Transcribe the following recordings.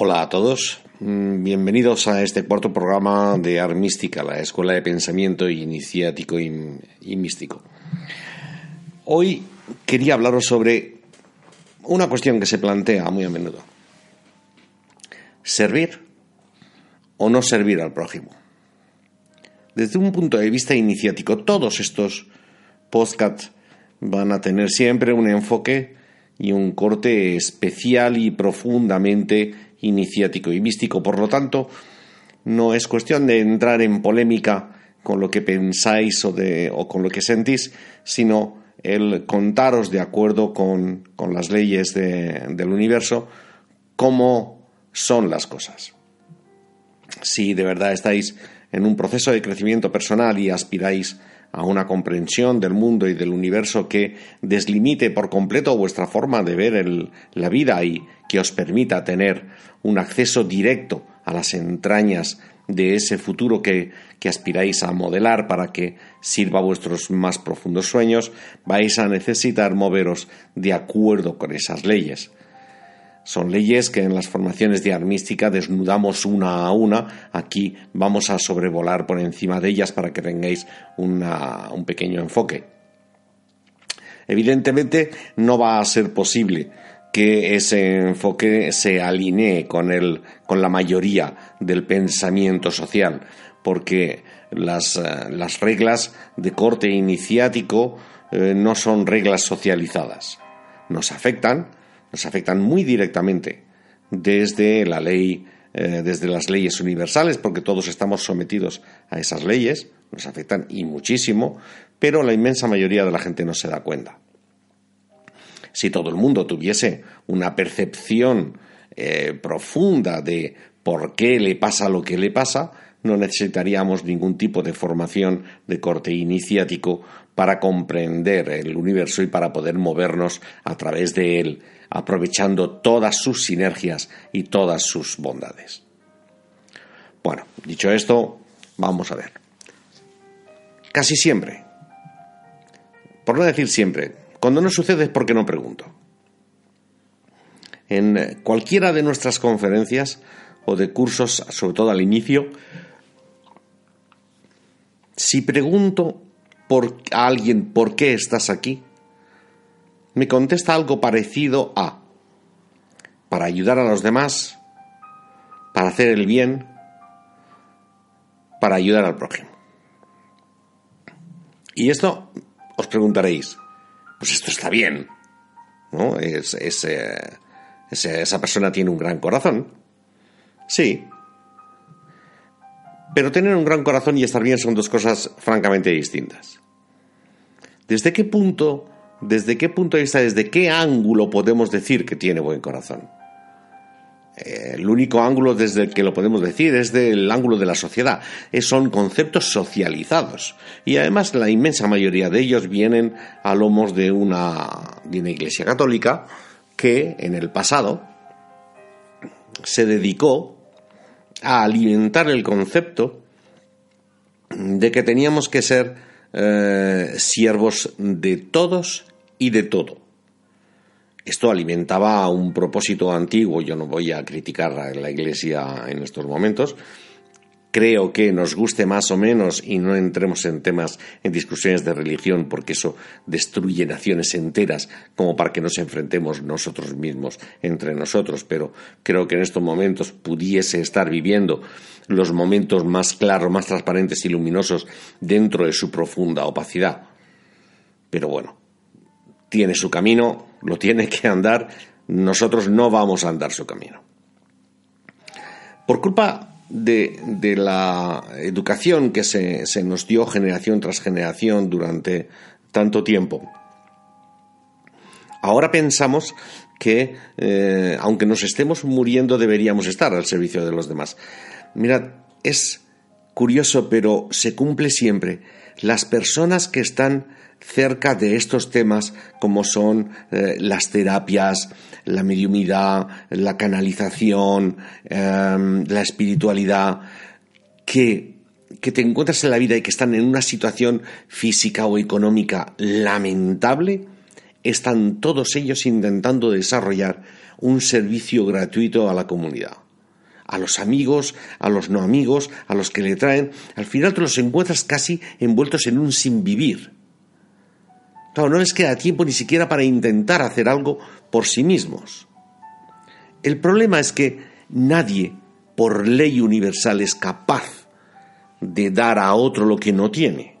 Hola a todos, mm, bienvenidos a este cuarto programa de Armística, la Escuela de Pensamiento Iniciático y, Místico. Hoy quería hablaros sobre una cuestión que se plantea muy a menudo. ¿Servir o no servir al prójimo? Desde un punto de vista iniciático, todos estos podcasts van a tener siempre un enfoque y un corte especial y profundamente iniciático y místico. Por lo tanto, no es cuestión de entrar en polémica con lo que pensáis o, de, o con lo que sentís, sino el contaros de acuerdo con, con las leyes del universo cómo son las cosas. Si de verdad estáis en un proceso de crecimiento personal y aspiráis a una comprensión del mundo y del universo que deslimite por completo vuestra forma de ver la vida y que os permita tener un acceso directo a las entrañas de ese futuro que, que, aspiráis a modelar para que sirva a vuestros más profundos sueños, vais a necesitar moveros de acuerdo con esas leyes. Son leyes que en las formaciones de armística desnudamos una a una. Aquí vamos a sobrevolar por encima de ellas para que tengáis un pequeño enfoque. Evidentemente no va a ser posible que ese enfoque se alinee con, el, con la mayoría del pensamiento social, porque las, eh, las reglas de corte iniciático eh, no son reglas socializadas. Nos afectan, nos afectan muy directamente desde la ley, eh, desde las leyes universales, porque todos estamos sometidos a esas leyes, nos afectan y muchísimo, pero la inmensa mayoría de la gente no se da cuenta. Si todo el mundo tuviese una percepción eh, profunda de por qué le pasa lo que le pasa, no necesitaríamos ningún tipo de formación de corte iniciático para comprender el universo y para poder movernos a través de él aprovechando todas sus sinergias y todas sus bondades. Bueno, dicho esto, vamos a ver. Casi siempre, por no decir siempre, cuando no sucede es porque no pregunto. En cualquiera de nuestras conferencias o de cursos, sobre todo al inicio, si pregunto por a alguien por qué estás aquí, me contesta algo parecido a para ayudar a los demás, para hacer el bien, para ayudar al prójimo. Y esto os preguntaréis, pues esto está bien, ¿no? Es, esa persona tiene un gran corazón. Sí. Pero tener un gran corazón y estar bien son dos cosas francamente distintas. ¿Desde qué punto ¿desde qué punto de vista, desde qué ángulo podemos decir que tiene buen corazón? Eh, el único ángulo desde el que lo podemos decir es del ángulo de la sociedad. son conceptos socializados. Y además la inmensa mayoría de ellos vienen a lomos de una, de una iglesia católica que en el pasado se dedicó a alimentar el concepto de que teníamos que ser eh, siervos de todos y de todo. Esto alimentaba un propósito antiguo, yo no voy a criticar a la Iglesia en estos momentos, creo que nos guste más o menos y no entremos en temas, en discusiones de religión, porque eso destruye naciones enteras, como para que nos enfrentemos nosotros mismos entre nosotros, pero creo que en estos momentos pudiese estar viviendo los momentos más claros, más transparentes y luminosos dentro de su profunda opacidad. Pero bueno, tiene su camino, lo tiene que andar, nosotros no vamos a andar su camino. Por culpa de, la educación que se, nos dio generación tras generación durante tanto tiempo, ahora pensamos que, eh, aunque nos estemos muriendo, deberíamos estar al servicio de los demás. Mirad, es curioso, pero se cumple siempre. Las personas que están cerca de estos temas como son eh, las terapias, la mediumidad, la canalización, em, la espiritualidad, que, que te encuentras en la vida y que están en una situación física o económica lamentable, están todos ellos intentando desarrollar un servicio gratuito a la comunidad. A los amigos, a los no amigos, a los que le traen, al final te los encuentras casi envueltos en un sin vivir. Claro, no les queda tiempo ni siquiera para intentar hacer algo por sí mismos. El problema es que nadie, por ley universal, es capaz de dar a otro lo que no tiene.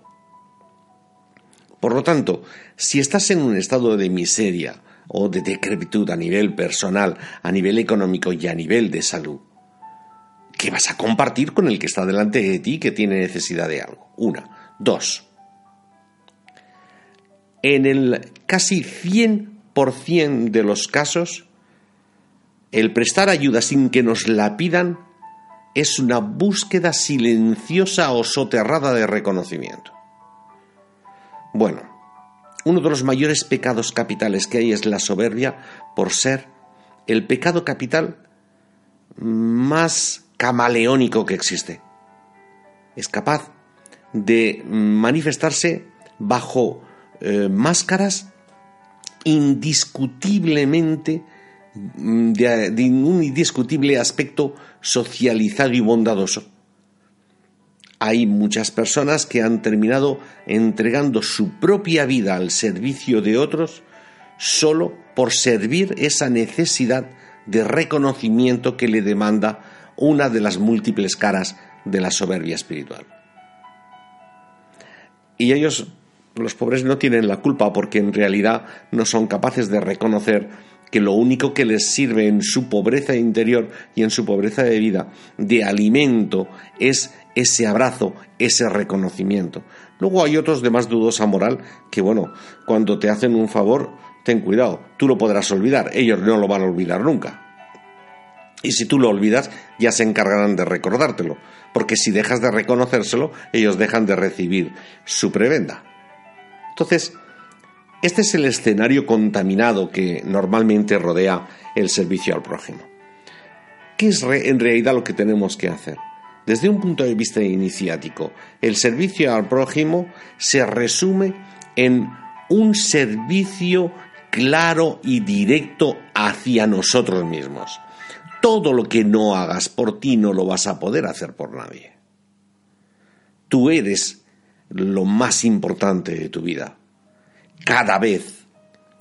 Por lo tanto, si estás en un estado de miseria o de decrepitud a nivel personal, a nivel económico y a nivel de salud, ¿qué vas a compartir con el que está delante de ti que tiene necesidad de algo? Una. Dos. En el casi 100% de los casos, el prestar ayuda sin que nos la pidan es una búsqueda silenciosa o soterrada de reconocimiento. Bueno, uno de los mayores pecados capitales que hay es la soberbia por ser el pecado capital más camaleónico que existe. Es capaz de manifestarse bajo eh, máscaras indiscutiblemente de, de, un indiscutible aspecto socializado y bondadoso. Hay muchas personas que han terminado entregando su propia vida al servicio de otros solo por servir esa necesidad de reconocimiento que le demanda una de las múltiples caras de la soberbia espiritual. Y ellos, los pobres, no tienen la culpa porque en realidad no son capaces de reconocer que lo único que les sirve en su pobreza interior y en su pobreza de vida de alimento es ese abrazo, ese reconocimiento. Luego hay otros de más dudosa moral que, bueno, cuando te hacen un favor, ten cuidado, tú lo podrás olvidar, ellos no lo van a olvidar nunca. Y si tú lo olvidas, ya se encargarán de recordártelo, porque si dejas de reconocérselo, ellos dejan de recibir su prebenda. Entonces, este es el escenario contaminado que normalmente rodea el servicio al prójimo. ¿Qué es en realidad lo que tenemos que hacer? Desde un punto de vista iniciático, el servicio al prójimo se resume en un servicio claro y directo hacia nosotros mismos. Todo lo que no hagas por ti no lo vas a poder hacer por nadie. Tú eres lo más importante de tu vida cada vez,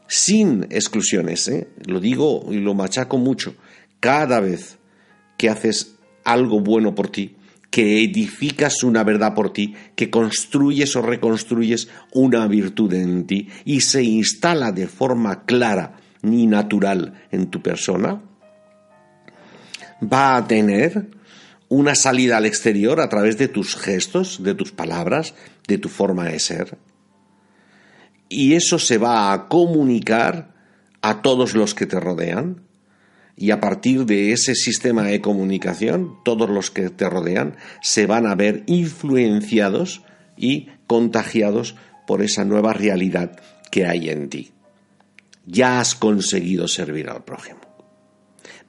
sin exclusiones, ¿eh? lo digo y lo machaco mucho, cada vez que haces algo bueno por ti, que edificas una verdad por ti, que construyes o reconstruyes una virtud en ti y se instala de forma clara ni natural en tu persona, va a tener una salida al exterior a través de tus gestos, de tus palabras, de tu forma de ser y eso se va a comunicar a todos los que te rodean y a partir de ese sistema de comunicación todos los que te rodean se van a ver influenciados y contagiados por esa nueva realidad que hay en ti. Ya has conseguido servir al prójimo.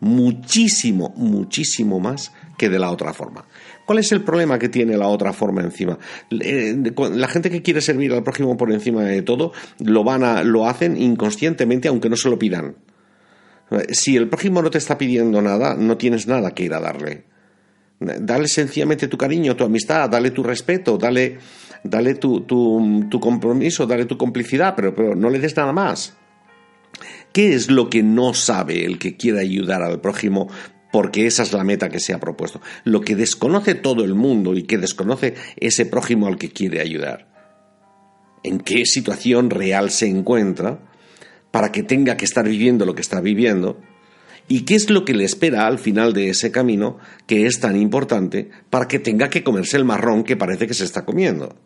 Muchísimo, muchísimo más que de la otra forma. ¿Cuál es el problema que tiene la otra forma encima? Eh, la gente que quiere servir al prójimo por encima de todo lo van a, lo hacen inconscientemente aunque no se lo pidan. Si el prójimo no te está pidiendo nada, no tienes nada que ir a darle. Dale sencillamente tu cariño, tu amistad, dale tu respeto, dale, dale tu, tu, compromiso, dale tu complicidad, pero, pero no le des nada más. ¿Qué es lo que no sabe el que quiere ayudar al prójimo porque esa es la meta que se ha propuesto. Lo que desconoce todo el mundo y que desconoce ese prójimo al que quiere ayudar. En qué situación real se encuentra para que tenga que estar viviendo lo que está viviendo y qué es lo que le espera al final de ese camino que es tan importante para que tenga que comerse el marrón que parece que se está comiendo.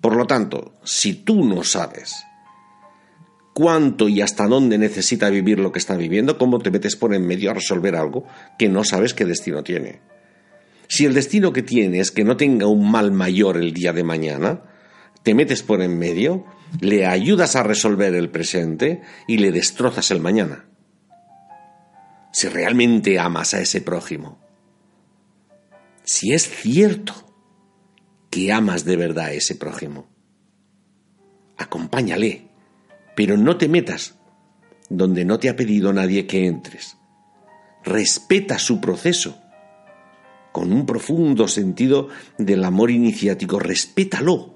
Por lo tanto, si tú no sabes cuánto y hasta dónde necesita vivir lo que está viviendo, cómo te metes por en medio a resolver algo que no sabes qué destino tiene. Si el destino que tiene es que no tenga un mal mayor el día de mañana, te metes por en medio, le ayudas a resolver el presente y le destrozas el mañana. Si realmente amas a ese prójimo, si es cierto que amas de verdad a ese prójimo, acompáñale pero no te metas donde no te ha pedido nadie que entres. respeta su proceso con un profundo sentido del amor iniciático, respétalo.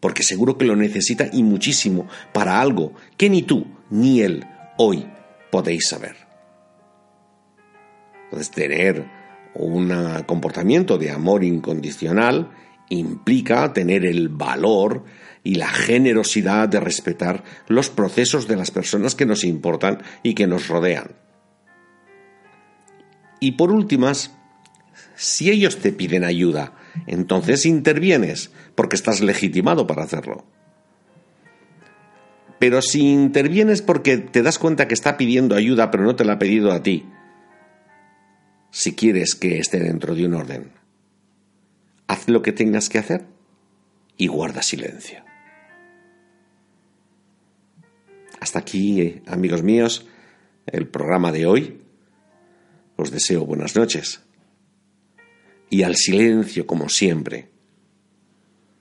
Porque seguro que lo necesita y muchísimo para algo que ni tú ni él hoy podéis saber. Entonces, tener un comportamiento de amor incondicional implica tener el valor y la generosidad de respetar los procesos de las personas que nos importan y que nos rodean. Y por últimas, si ellos te piden ayuda, entonces intervienes, porque estás legitimado para hacerlo. Pero si intervienes porque te das cuenta que está pidiendo ayuda pero no te la ha pedido a ti, si quieres que esté dentro de un orden, lo que tengas que hacer y guarda silencio. Hasta aquí, amigos míos, el programa de hoy. Os deseo buenas noches. Y al silencio, como siempre,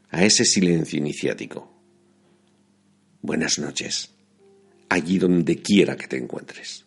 a ese silencio iniciático. Buenas noches, allí donde quiera que te encuentres.